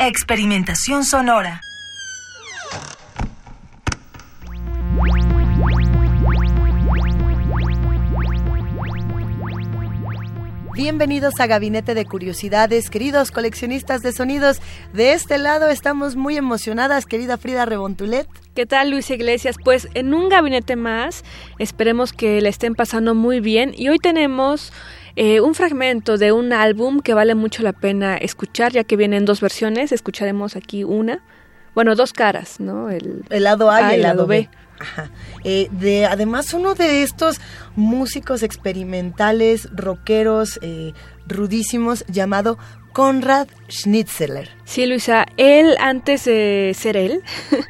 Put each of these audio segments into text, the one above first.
Experimentación sonora. Bienvenidos a Gabinete de Curiosidades, queridos coleccionistas de sonidos. De este lado estamos muy emocionadas, querida Frida Rebontulet. ¿Qué tal, Luis Iglesias? Pues en un gabinete más, esperemos que le estén pasando muy bien. Y hoy tenemos eh, un fragmento de un álbum que vale mucho la pena escuchar, ya que vienen dos versiones. Escucharemos aquí una. Bueno, dos caras, ¿no? El, el lado A y el lado B. Ajá. Eh, de, además, uno de estos músicos experimentales, rockeros, eh, rudísimos, llamado Konrad Schnitzler. Sí, Luisa, él antes de ser él,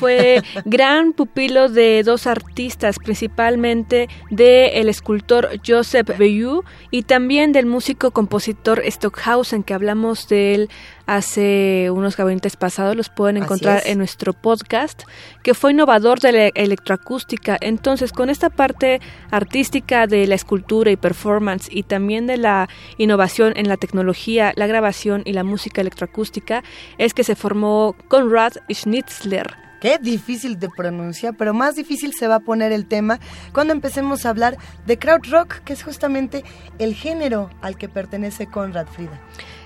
fue gran pupilo de dos artistas, principalmente del el escultor Joseph Bayou y también del músico compositor Stockhausen, que hablamos de él hace unos gabinetes pasados, los pueden encontrar en nuestro podcast, que fue innovador de la electroacústica. Entonces, con esta parte artística de la escultura y performance y también de la innovación en la tecnología, la grabación y la música electroacústica, es que se formó Konrad Schnitzler. Qué difícil de pronunciar, pero más difícil se va a poner el tema cuando empecemos a hablar de krautrock, que es justamente el género al que pertenece Conrad Frida.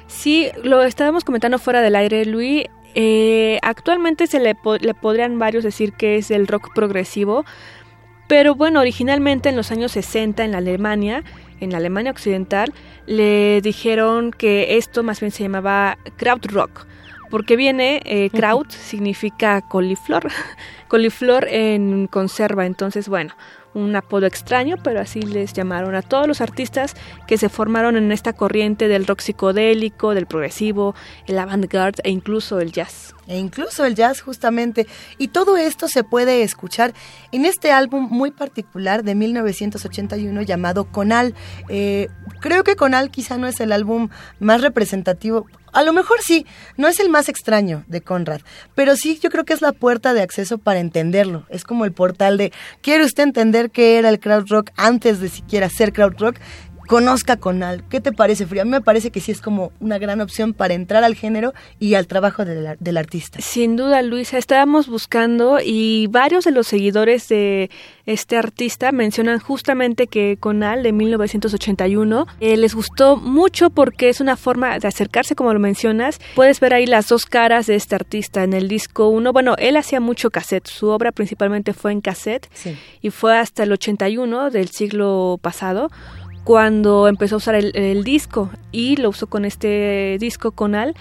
Sí, lo estábamos comentando fuera del aire, Luis. Eh, actualmente se le, le podrían varios decir que es el rock progresivo, pero bueno, originalmente en los años 60 en la Alemania, en la Alemania occidental, le dijeron que esto más bien se llamaba krautrock porque viene, eh, kraut significa coliflor, coliflor en conserva, entonces bueno, un apodo extraño, pero así les llamaron a todos los artistas que se formaron en esta corriente del rock psicodélico, del progresivo, el avant-garde e incluso el jazz. E incluso el jazz justamente. Y todo esto se puede escuchar en este álbum muy particular de 1981 llamado Conal. Eh, creo que Conal quizá no es el álbum más representativo a lo mejor sí, no es el más extraño de Conrad, pero sí yo creo que es la puerta de acceso para entenderlo. Es como el portal de, ¿quiere usted entender qué era el crowd rock antes de siquiera ser crowd rock? Conozca Conal. ¿Qué te parece, Frío? A mí me parece que sí es como una gran opción para entrar al género y al trabajo del, del artista. Sin duda, Luisa, estábamos buscando y varios de los seguidores de este artista mencionan justamente que Conal de 1981 eh, les gustó mucho porque es una forma de acercarse, como lo mencionas. Puedes ver ahí las dos caras de este artista en el disco 1. Bueno, él hacía mucho cassette, su obra principalmente fue en cassette Sí. y fue hasta el 81 del siglo pasado cuando empezó a usar el, disco y lo usó con este disco Conal,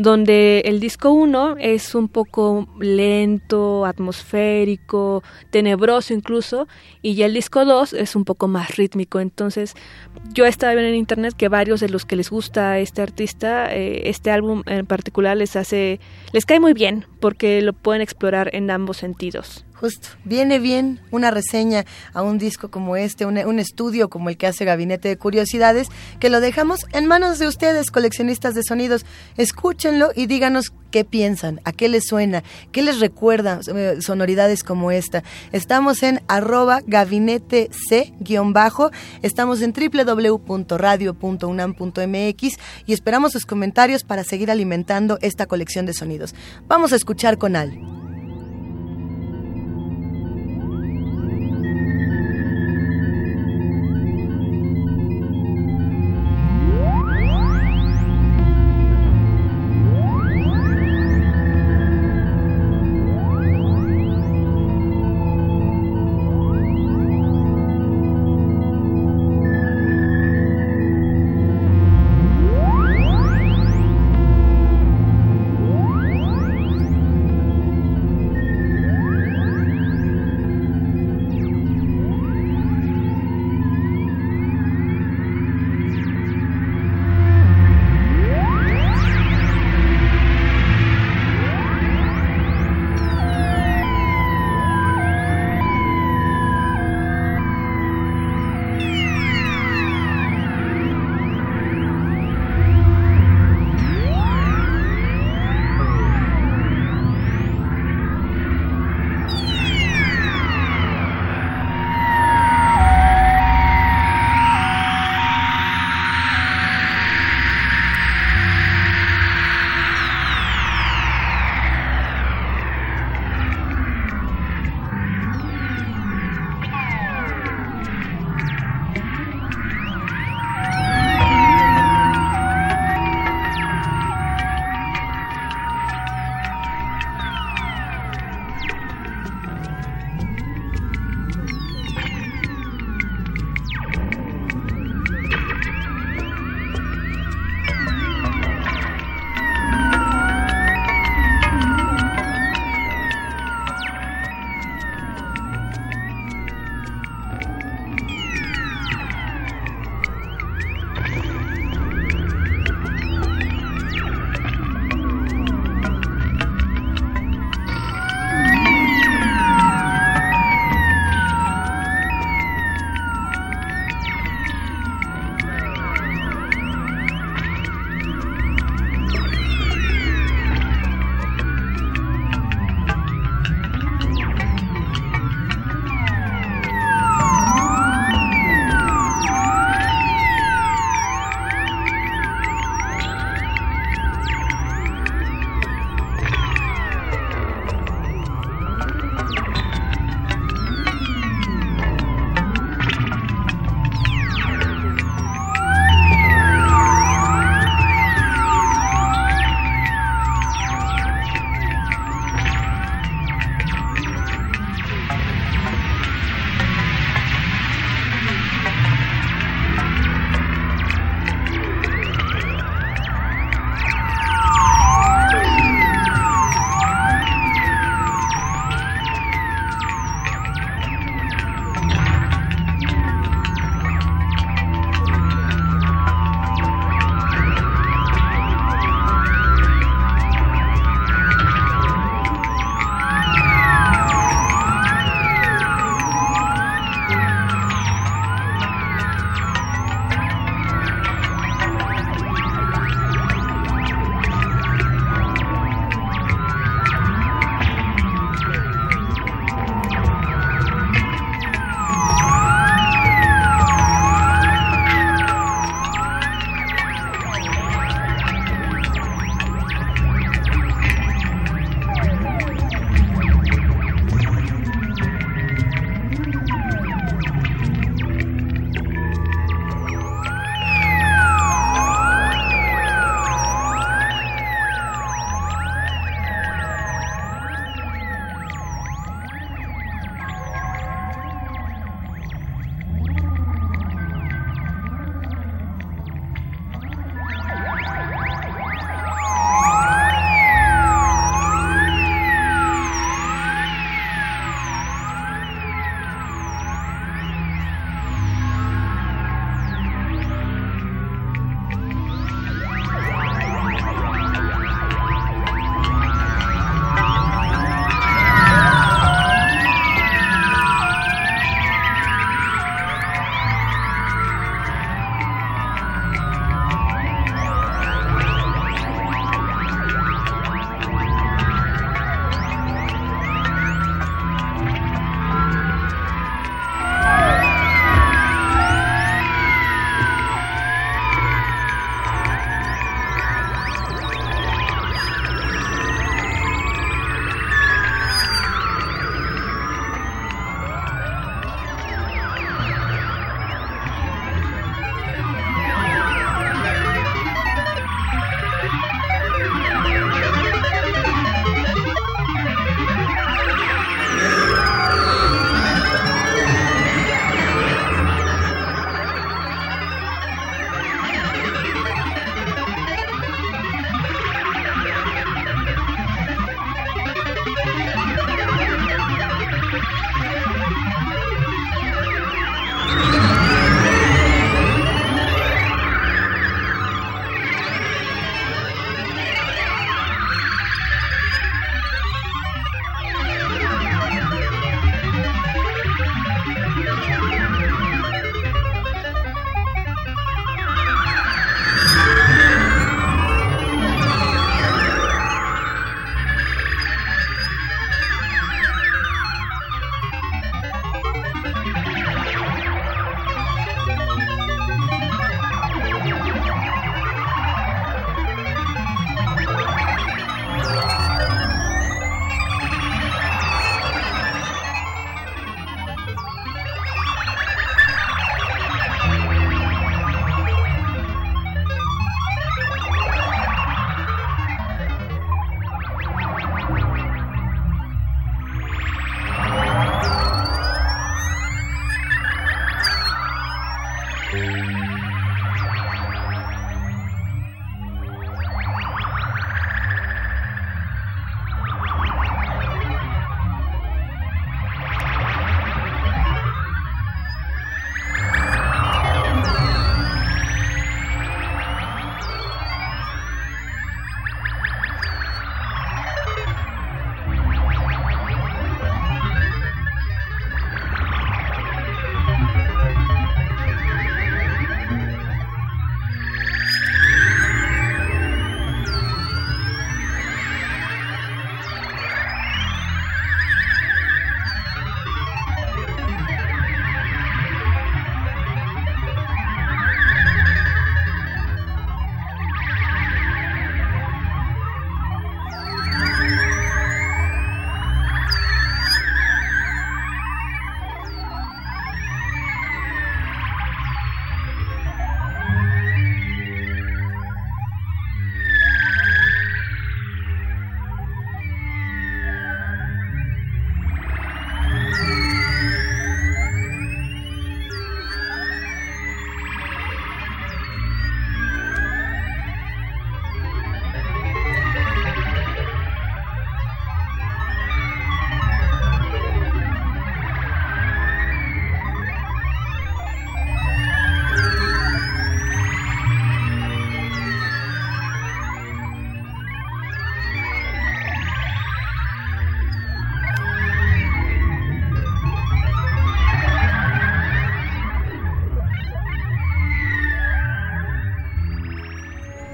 donde el disco 1 es un poco lento, atmosférico, tenebroso incluso, y ya el disco 2 es un poco más rítmico. Entonces, yo estaba viendo en internet que varios de los que les gusta este artista, eh, este álbum en particular les hace, les cae muy bien, porque lo pueden explorar en ambos sentidos. Justo, viene bien una reseña a un disco como este, un, estudio como el que hace Gabinete de Curiosidades, que lo dejamos en manos de ustedes, coleccionistas de sonidos. Y díganos qué piensan, a qué les suena, qué les recuerda eh, sonoridades como esta. Estamos en arroba gabinete c-bajo, estamos en www.radio.unam.mx y esperamos sus comentarios para seguir alimentando esta colección de sonidos. Vamos a escuchar con Al.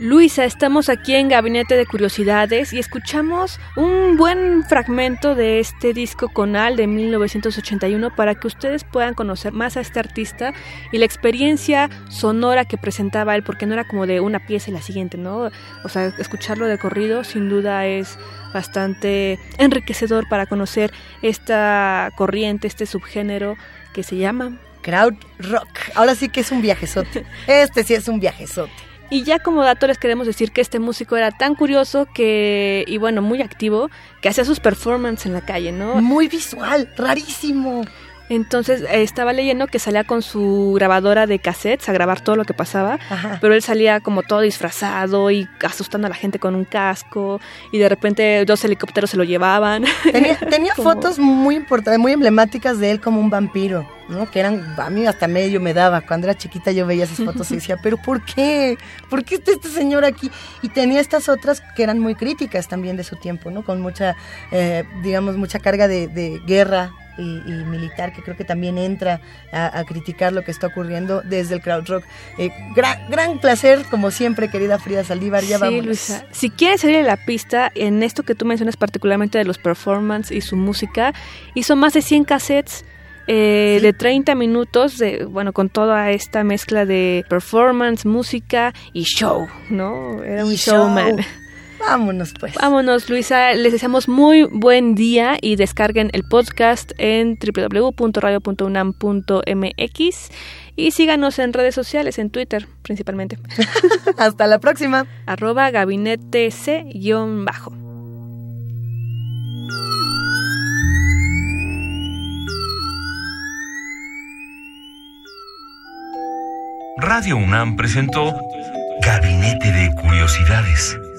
Luisa, estamos aquí en Gabinete de Curiosidades y escuchamos un buen fragmento de este disco Conal de 1981 para que ustedes puedan conocer más a este artista y la experiencia sonora que presentaba él, porque no era como de una pieza y la siguiente, ¿no? O sea, escucharlo de corrido sin duda es bastante enriquecedor para conocer esta corriente, este subgénero que se llama Crowd Rock. Ahora sí que es un viajezote. Este sí es un viajezote. Y ya como dato les queremos decir que este músico era tan curioso que, y bueno, muy activo, que hacía sus performances en la calle, ¿no? Muy visual, rarísimo. Entonces eh, estaba leyendo que salía con su grabadora de cassettes a grabar todo lo que pasaba, pero él salía como todo disfrazado y asustando a la gente con un casco y de repente dos helicópteros se lo llevaban. Tenía, fotos muy importantes, muy emblemáticas de él como un vampiro, ¿no? Que eran, a mí hasta medio me daba. Cuando era chiquita yo veía esas fotos y decía, pero ¿por qué? ¿Por qué está este señor aquí? Y tenía estas otras que eran muy críticas también de su tiempo, ¿no? Con mucha, eh, digamos, mucha carga de, de guerra y, militar que creo que también entra a, criticar lo que está ocurriendo desde el crowd rock. Eh, gran, gran placer, como siempre, querida Frida Saldívar. Ya sí, Luisa. Si quieres salir de la pista, en esto que tú mencionas particularmente de los performances y su música, hizo más de 100 cassettes. Eh, de 30 minutos, de, bueno, con toda esta mezcla de performance, música y show, ¿no? Era un showman. Vámonos pues. Vámonos Luisa, les deseamos muy buen día y descarguen el podcast en www.radio.unam.mx y síganos en redes sociales, en Twitter principalmente. Hasta la próxima. Arroba gabinete C-bajo. Radio UNAM presentó Gabinete de Curiosidades